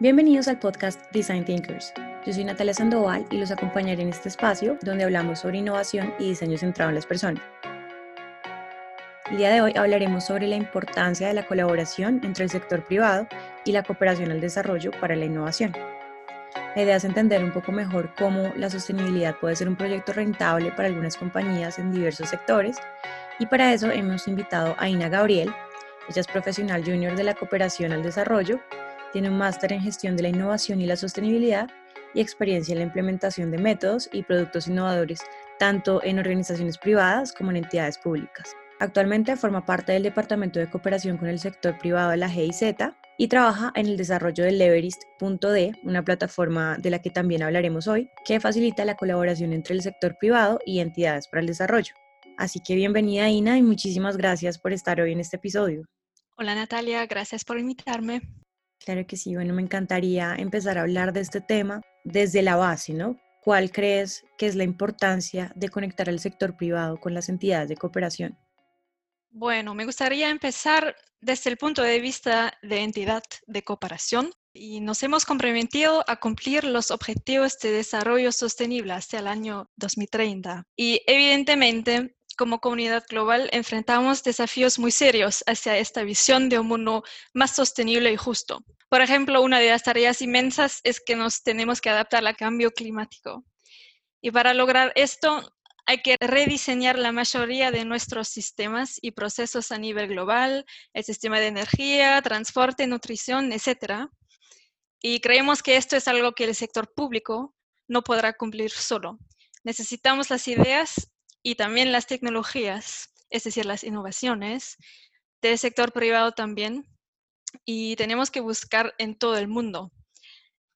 Bienvenidos al podcast Design Thinkers. Yo soy Natalia Sandoval y los acompañaré en este espacio donde hablamos sobre innovación y diseño centrado en las personas. El día de hoy hablaremos sobre la importancia de la colaboración entre el sector privado y la cooperación al desarrollo para la innovación. La idea es entender un poco mejor cómo la sostenibilidad puede ser un proyecto rentable para algunas compañías en diversos sectores y para eso hemos invitado a Ina Gabriel. Ella es profesional junior de la cooperación al desarrollo tiene un máster en gestión de la innovación y la sostenibilidad y experiencia en la implementación de métodos y productos innovadores, tanto en organizaciones privadas como en entidades públicas. Actualmente forma parte del Departamento de Cooperación con el Sector Privado de la GIZ y trabaja en el desarrollo del Leverist.d, una plataforma de la que también hablaremos hoy, que facilita la colaboración entre el sector privado y entidades para el desarrollo. Así que bienvenida Ina y muchísimas gracias por estar hoy en este episodio. Hola Natalia, gracias por invitarme. Claro que sí, bueno, me encantaría empezar a hablar de este tema desde la base, ¿no? ¿Cuál crees que es la importancia de conectar al sector privado con las entidades de cooperación? Bueno, me gustaría empezar desde el punto de vista de entidad de cooperación y nos hemos comprometido a cumplir los objetivos de desarrollo sostenible hasta el año 2030. Y evidentemente como comunidad global enfrentamos desafíos muy serios hacia esta visión de un mundo más sostenible y justo. Por ejemplo, una de las tareas inmensas es que nos tenemos que adaptar al cambio climático. Y para lograr esto, hay que rediseñar la mayoría de nuestros sistemas y procesos a nivel global, el sistema de energía, transporte, nutrición, etc. Y creemos que esto es algo que el sector público no podrá cumplir solo. Necesitamos las ideas y también las tecnologías, es decir, las innovaciones del sector privado también. Y tenemos que buscar en todo el mundo.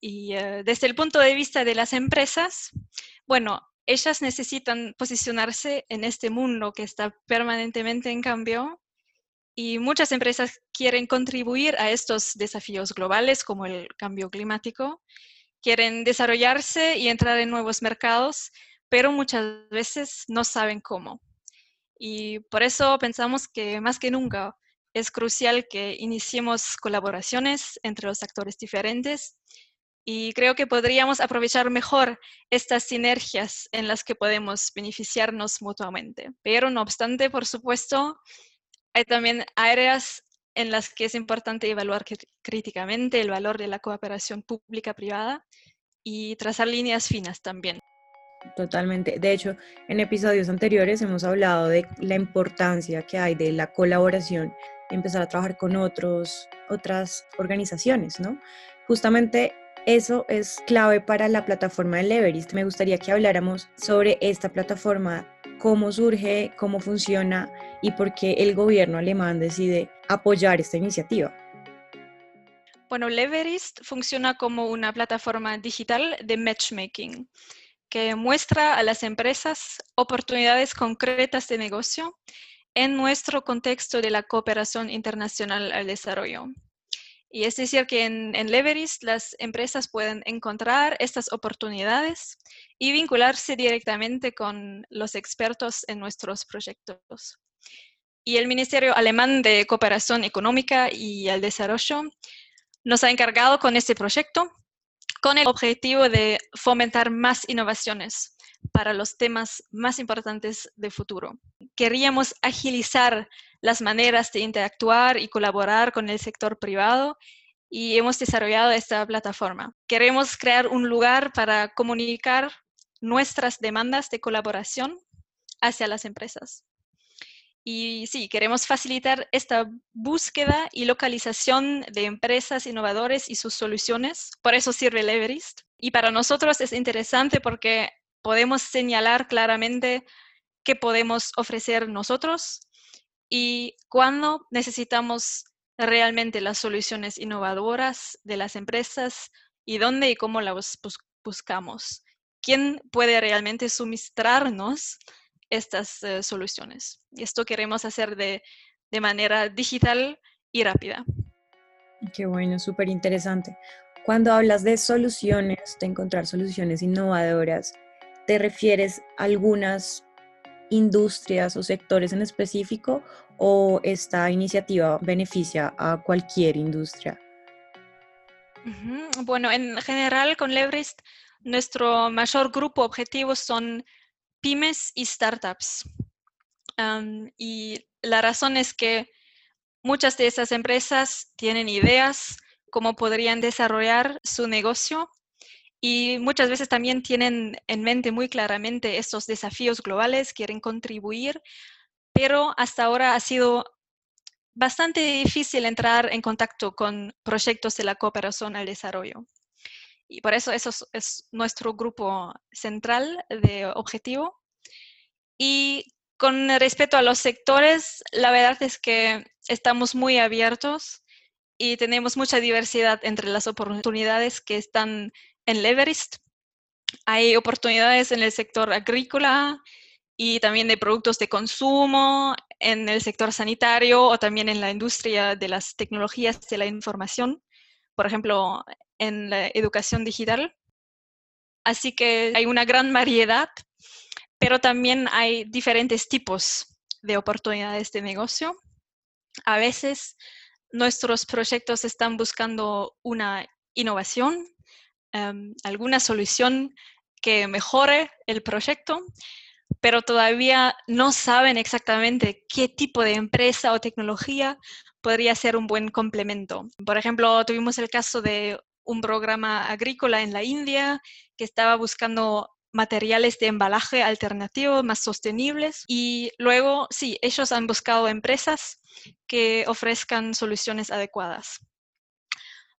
Y eh, desde el punto de vista de las empresas, bueno, ellas necesitan posicionarse en este mundo que está permanentemente en cambio y muchas empresas quieren contribuir a estos desafíos globales como el cambio climático, quieren desarrollarse y entrar en nuevos mercados pero muchas veces no saben cómo. Y por eso pensamos que más que nunca es crucial que iniciemos colaboraciones entre los actores diferentes y creo que podríamos aprovechar mejor estas sinergias en las que podemos beneficiarnos mutuamente. Pero no obstante, por supuesto, hay también áreas en las que es importante evaluar críticamente el valor de la cooperación pública-privada y trazar líneas finas también. Totalmente. De hecho, en episodios anteriores hemos hablado de la importancia que hay de la colaboración empezar a trabajar con otros, otras organizaciones, ¿no? Justamente eso es clave para la plataforma de Leverist. Me gustaría que habláramos sobre esta plataforma, cómo surge, cómo funciona y por qué el gobierno alemán decide apoyar esta iniciativa. Bueno, Leverist funciona como una plataforma digital de matchmaking que muestra a las empresas oportunidades concretas de negocio en nuestro contexto de la cooperación internacional al desarrollo. Y es decir, que en, en Leverist las empresas pueden encontrar estas oportunidades y vincularse directamente con los expertos en nuestros proyectos. Y el Ministerio Alemán de Cooperación Económica y al Desarrollo nos ha encargado con este proyecto con el objetivo de fomentar más innovaciones para los temas más importantes de futuro. Queríamos agilizar las maneras de interactuar y colaborar con el sector privado y hemos desarrollado esta plataforma. Queremos crear un lugar para comunicar nuestras demandas de colaboración hacia las empresas. Y sí, queremos facilitar esta búsqueda y localización de empresas innovadoras y sus soluciones. Por eso sirve Leverist. Y para nosotros es interesante porque podemos señalar claramente qué podemos ofrecer nosotros y cuándo necesitamos realmente las soluciones innovadoras de las empresas y dónde y cómo las buscamos. ¿Quién puede realmente suministrarnos estas eh, soluciones. Y esto queremos hacer de, de manera digital y rápida. Qué bueno, súper interesante. Cuando hablas de soluciones, de encontrar soluciones innovadoras, ¿te refieres a algunas industrias o sectores en específico o esta iniciativa beneficia a cualquier industria? Bueno, en general con Leverist, nuestro mayor grupo objetivo son pymes y startups. y la razón es que muchas de esas empresas tienen ideas cómo podrían desarrollar su negocio y muchas veces también tienen en mente muy claramente estos desafíos globales, quieren contribuir, pero hasta ahora ha sido bastante difícil entrar en contacto con proyectos de la cooperación al desarrollo. Y por eso eso es, nuestro grupo central de objetivo. Y con respecto a los sectores, la verdad es que estamos muy abiertos y tenemos mucha diversidad entre las oportunidades que están en Leverist. Hay oportunidades en el sector agrícola y también de productos de consumo, en el sector sanitario o también en la industria de las tecnologías de la información, por ejemplo, en la educación digital. Así que hay una gran variedad, pero también hay diferentes tipos de oportunidades de negocio. A veces nuestros proyectos están buscando una innovación, em, alguna solución que mejore el proyecto pero todavía no saben exactamente qué tipo de empresa o tecnología podría ser un buen complemento. Por ejemplo, tuvimos el caso de un programa agrícola en la India que estaba buscando materiales de embalaje alternativos más sostenibles y luego, sí, ellos han buscado empresas que ofrezcan soluciones adecuadas.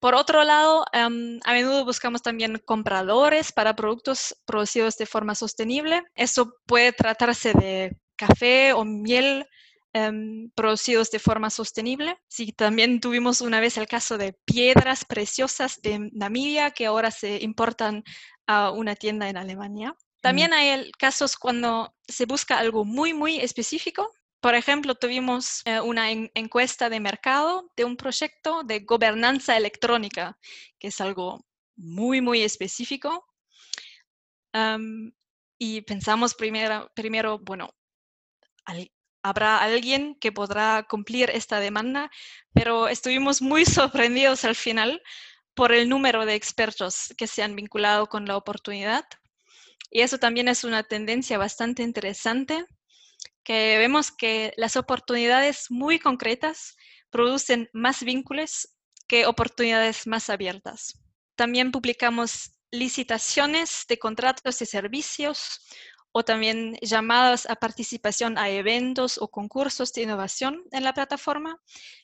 Por otro lado, em, a menudo buscamos también compradores para productos producidos de forma sostenible. Eso puede tratarse de café o miel em, producidos de forma sostenible. Sí, también tuvimos una vez el caso de piedras preciosas de Namibia que ahora se importan a una tienda en Alemania. También hay casos cuando se busca algo muy, muy específico por ejemplo, tuvimos eh, una encuesta de mercado de un proyecto de gobernanza electrónica, que es algo muy, muy específico. y pensamos primero, primero bueno, habrá alguien que podrá cumplir esta demanda, pero estuvimos muy sorprendidos al final por el número de expertos que se han vinculado con la oportunidad. Y eso también es una tendencia bastante interesante que vemos que las oportunidades muy concretas producen más vínculos que oportunidades más abiertas. También publicamos licitaciones de contratos de servicios o también llamadas a participación a eventos o concursos de innovación en la plataforma.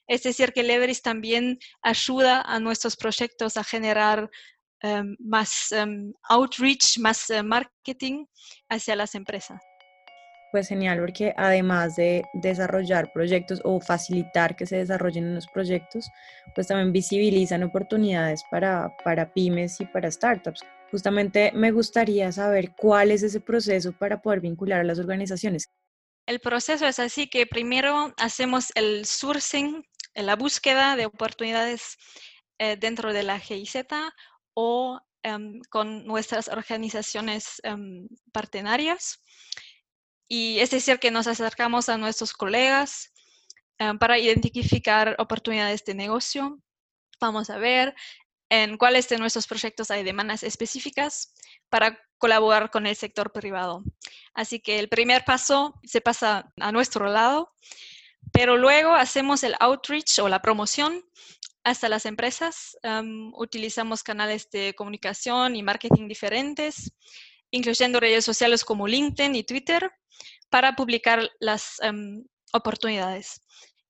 Es decir, que Leverage también ayuda a nuestros proyectos a generar em, más em, outreach, más eh, marketing hacia las empresas pues genial, porque además de desarrollar proyectos o facilitar que se desarrollen los proyectos, pues también visibilizan oportunidades para, para pymes y para startups. Justamente me gustaría saber cuál es ese proceso para poder vincular a las organizaciones. El proceso es así que primero hacemos el sourcing, la búsqueda de oportunidades eh, dentro de la GIZ o em, con nuestras organizaciones um, partnerias. Y es decir, que nos acercamos a nuestros colegas eh, para identificar oportunidades de negocio. Vamos a ver en cuáles de nuestros proyectos hay demandas específicas para colaborar con el sector privado. Así que el primer paso se pasa a nuestro lado, pero luego hacemos el outreach o la promoción hasta las empresas. Em, utilizamos canales de comunicación y marketing diferentes, incluyendo redes sociales como LinkedIn y Twitter, para publicar las em, oportunidades.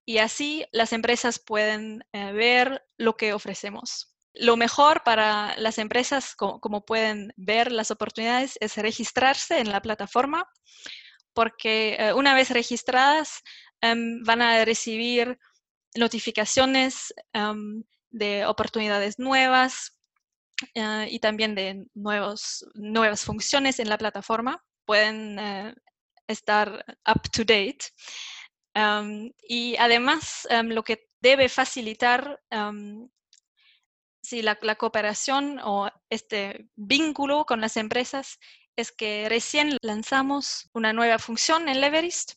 Y así las empresas pueden eh, ver lo que ofrecemos. Lo mejor para las empresas, como, pueden ver las oportunidades, es registrarse en la plataforma, porque eh, una vez registradas em, van a recibir notificaciones em, de oportunidades nuevas eh, y también de nuevos, nuevas funciones en la plataforma. Pueden estar up to date. y además, lo que debe facilitar si la, cooperación o este vínculo con las empresas es que recién lanzamos una nueva función en Leverist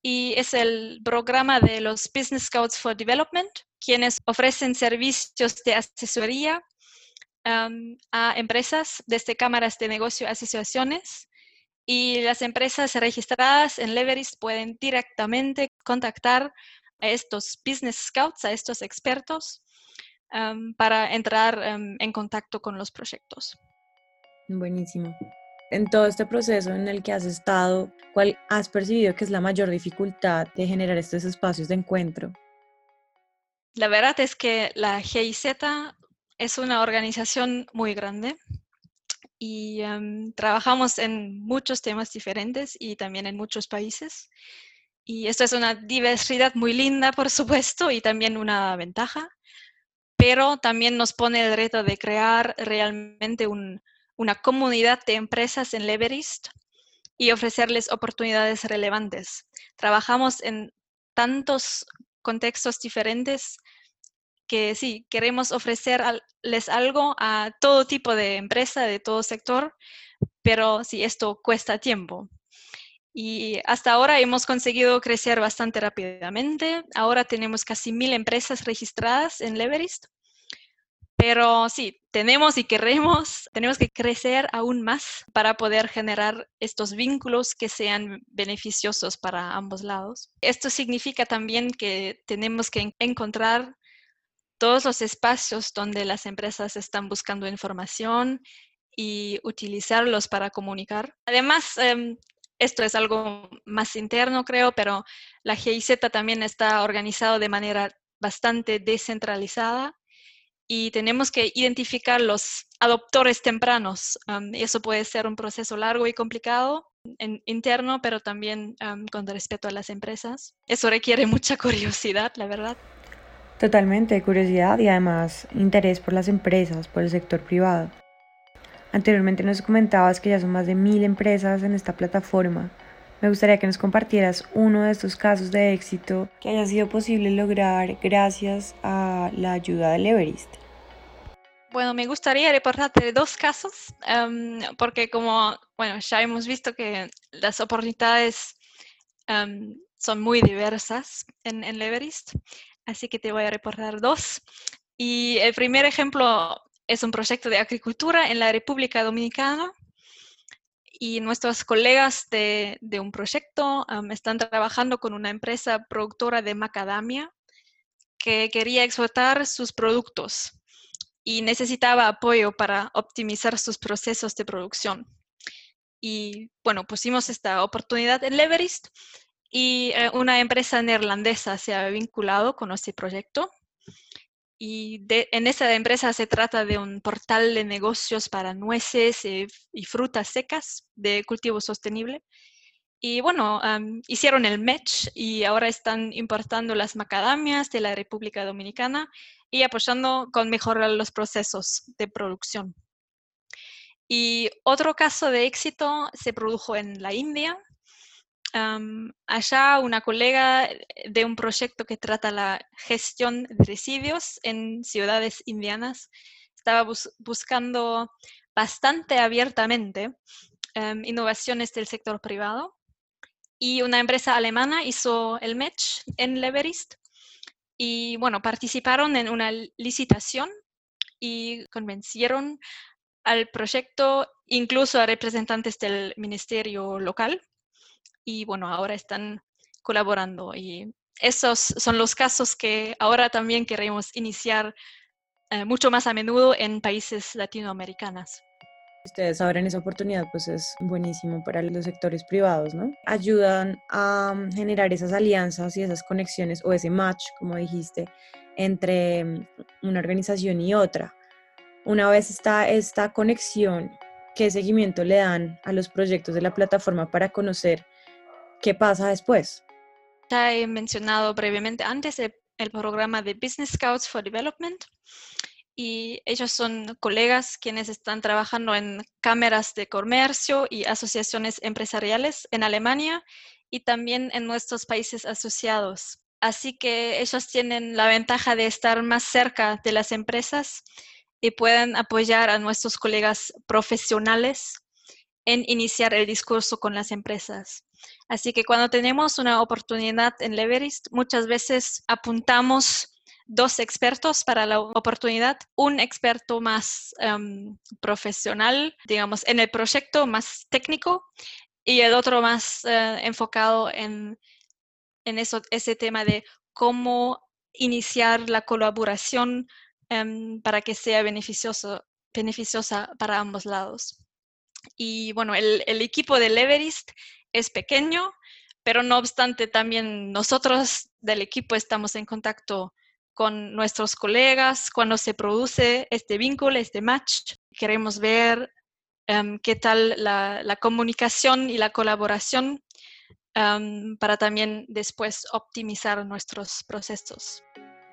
y es el programa de los Business Scouts for Development, quienes ofrecen servicios de asesoría a empresas desde cámaras de negocio, asociaciones, y las empresas registradas en Leverist pueden directamente contactar a estos business scouts, a estos expertos, para entrar en contacto con los proyectos. Buenísimo. En todo este proceso en el que has estado, ¿cuál has percibido que es la mayor dificultad de generar estos espacios de encuentro? La verdad es que la GIZ es una organización muy grande y trabajamos en muchos temas diferentes y también en muchos países. Y esto es una diversidad muy linda, por supuesto, y también una ventaja, pero también nos pone el reto de crear realmente una comunidad de empresas en Leverist y ofrecerles oportunidades relevantes. Trabajamos en tantos contextos diferentes que sí, queremos ofrecerles algo a todo tipo de empresa, de todo sector, pero sí, esto cuesta tiempo. Y hasta ahora hemos conseguido crecer bastante rápidamente. Ahora tenemos casi mil empresas registradas en Leverist. Pero sí, tenemos y queremos, tenemos que crecer aún más para poder generar estos vínculos que sean beneficiosos para ambos lados. Esto significa también que tenemos que encontrar todos los espacios donde las empresas están buscando información y utilizarlos para comunicar. Además, em, esto es algo más interno, creo, pero la GIZ también está organizado de manera bastante descentralizada y tenemos que identificar los adoptores tempranos. y eso puede ser un proceso largo y complicado interno, pero también con respeto a las empresas. Eso requiere mucha curiosidad, la verdad. Totalmente, curiosidad y además interés por las empresas, por el sector privado. Anteriormente nos comentabas que ya son más de mil empresas en esta plataforma. Me gustaría que nos compartieras uno de estos casos de éxito que haya sido posible lograr gracias a la ayuda del Everest. Bueno, me gustaría reportarte dos casos, em, porque como bueno, ya hemos visto que las oportunidades em, son muy diversas en, en así que te voy a reportar dos. Y el primer ejemplo es un proyecto de agricultura en la República Dominicana. Y nuestros colegas de, un proyecto están trabajando con una empresa productora de macadamia que quería exportar sus productos y necesitaba apoyo para optimizar sus procesos de producción. Y bueno, pusimos esta oportunidad en Leverist y eh, una empresa neerlandesa se ha vinculado con este proyecto. Y en esa empresa se trata de un portal de negocios para nueces y, frutas secas de cultivo sostenible. Y bueno, hicieron el match y ahora están importando las macadamias de la República Dominicana y apoyando con mejorar los procesos de producción. Y otro caso de éxito se produjo en la India allá una colega de un proyecto que trata la gestión de residuos en ciudades indianas estaba buscando bastante abiertamente innovaciones del sector privado y una empresa alemana hizo el match en Leverist y bueno, participaron en una licitación y convencieron al proyecto, incluso a representantes del ministerio local, y bueno, ahora están colaborando y esos son los casos que ahora también queremos iniciar eh, mucho más a menudo en países latinoamericanos. Ustedes abren esa oportunidad, pues es buenísimo para los sectores privados, ¿no? Ayudan a mm, generar esas alianzas y esas conexiones o ese match, como dijiste, entre mm, una organización y otra. Una vez está esta conexión, ¿qué seguimiento le dan a los proyectos de la plataforma para conocer ¿Qué pasa después? Ya he mencionado brevemente antes el, programa de Business Scouts for Development y ellos son colegas quienes están trabajando en cámaras de comercio y asociaciones empresariales en Alemania y también en nuestros países asociados. Así que ellos tienen la ventaja de estar más cerca de las empresas y pueden apoyar a nuestros colegas profesionales en iniciar el discurso con las empresas. Así que cuando tenemos una oportunidad en Leverist, muchas veces apuntamos dos expertos para la oportunidad, un experto más em, profesional, digamos, en el proyecto más técnico y el otro más eh, enfocado en, en ese tema de cómo iniciar la colaboración em, para que sea beneficioso, beneficiosa para ambos lados. Y bueno, el, el equipo de Leverist es pequeño, pero no obstante también nosotros del equipo estamos en contacto con nuestros colegas cuando se produce este vínculo, este match. Queremos ver em, qué tal la, comunicación y la colaboración em, para también después optimizar nuestros procesos.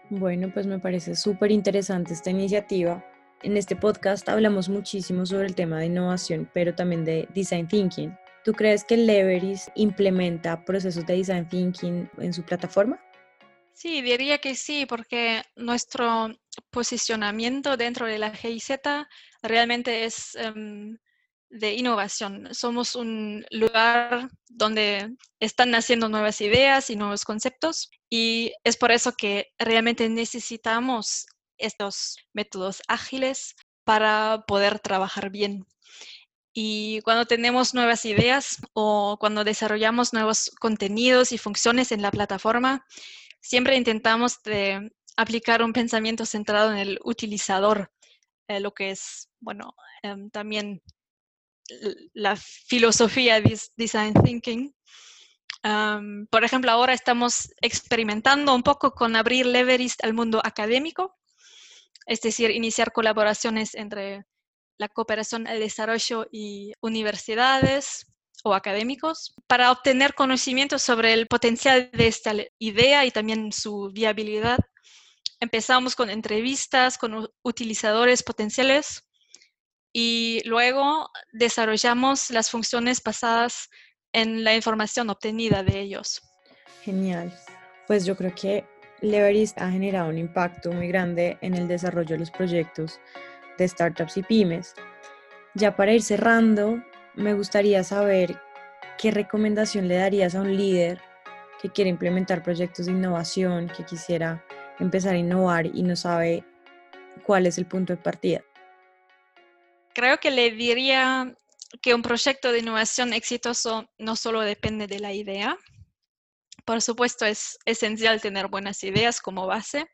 Bueno, pues me parece súper interesante esta iniciativa. En este podcast hablamos muchísimo sobre el tema de innovación, pero también de design thinking. ¿Tú crees que Leveris implementa procesos de design thinking en su plataforma? Sí, diría que sí, porque nuestro posicionamiento dentro de la GIZ realmente es em, de innovación. Somos un lugar donde están naciendo nuevas ideas y nuevos conceptos y es por eso que realmente necesitamos estos métodos ágiles para poder trabajar bien. Y cuando tenemos nuevas ideas o cuando desarrollamos nuevos contenidos y funciones en la plataforma, siempre intentamos aplicar un pensamiento centrado en el utilizador, eh, lo que es, bueno, em, también la filosofía de design thinking. por ejemplo, ahora estamos experimentando un poco con abrir Leverist al mundo académico, es decir, iniciar colaboraciones entre la cooperación al desarrollo y universidades o académicos para obtener conocimiento sobre el potencial de esta idea y también su viabilidad. Empezamos con entrevistas con utilizadores potenciales y luego desarrollamos las funciones basadas en la información obtenida de ellos. Genial. Pues yo creo que Leverist ha generado un impacto muy grande en el desarrollo de los proyectos de startups y pymes. Ya para ir cerrando, me gustaría saber qué recomendación le darías a un líder que quiere implementar proyectos de innovación, que quisiera empezar a innovar y no sabe cuál es el punto de partida. Creo que le diría que un proyecto de innovación exitoso no solo depende de la idea, por supuesto es esencial tener buenas ideas como base,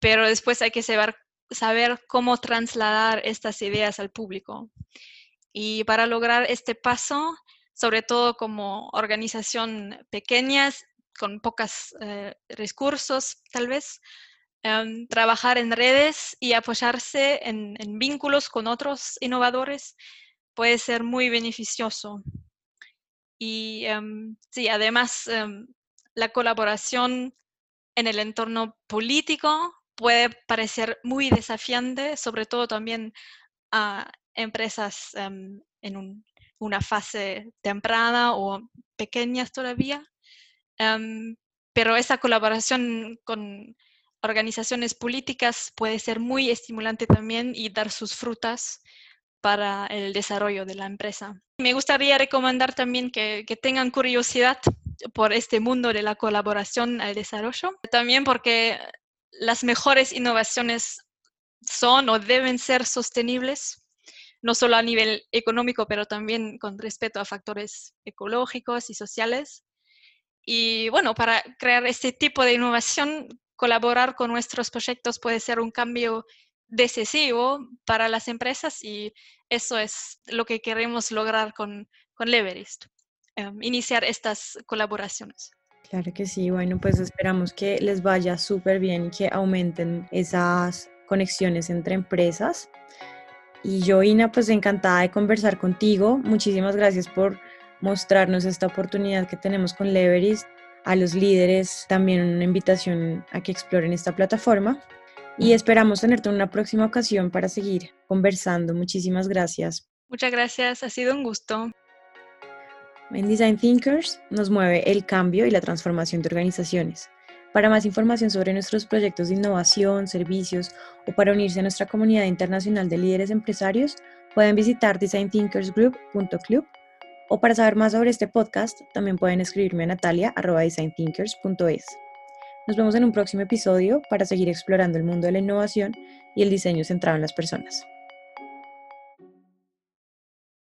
pero después hay que saber saber cómo trasladar estas ideas al público. Y para lograr este paso, sobre todo como organización pequeña, con pocos eh, recursos tal vez, em, trabajar en redes y apoyarse en, vínculos con otros innovadores puede ser muy beneficioso. Y em, sí, además, em, la colaboración en el entorno político puede parecer muy desafiante, sobre todo también a empresas em, en una fase temprana o pequeñas todavía. Em, pero esa colaboración con organizaciones políticas puede ser muy estimulante también y dar sus frutas para el desarrollo de la empresa. Me gustaría recomendar también que, que tengan curiosidad por este mundo de la colaboración al desarrollo, también porque las mejores innovaciones son o deben ser sostenibles, no solo a nivel económico, pero también con respecto a factores ecológicos y sociales. Y bueno, para crear este tipo de innovación, colaborar con nuestros proyectos puede ser un cambio decisivo para las empresas y eso es lo que queremos lograr con, con Leverist, em, iniciar estas colaboraciones. Claro que sí, bueno, pues esperamos que les vaya súper bien y que aumenten esas conexiones entre empresas. Y yo, Ina, pues encantada de conversar contigo. Muchísimas gracias por mostrarnos esta oportunidad que tenemos con Leveris. A los líderes también una invitación a que exploren esta plataforma. Y esperamos tenerte en una próxima ocasión para seguir conversando. Muchísimas gracias. Muchas gracias, ha sido un gusto. En Design Thinkers nos mueve el cambio y la transformación de organizaciones. Para más información sobre nuestros proyectos de innovación, servicios o para unirse a nuestra comunidad internacional de líderes empresarios, pueden visitar designthinkersgroup.club o para saber más sobre este podcast, también pueden escribirme a natalia.designthinkers.es. Nos vemos en un próximo episodio para seguir explorando el mundo de la innovación y el diseño centrado en las personas.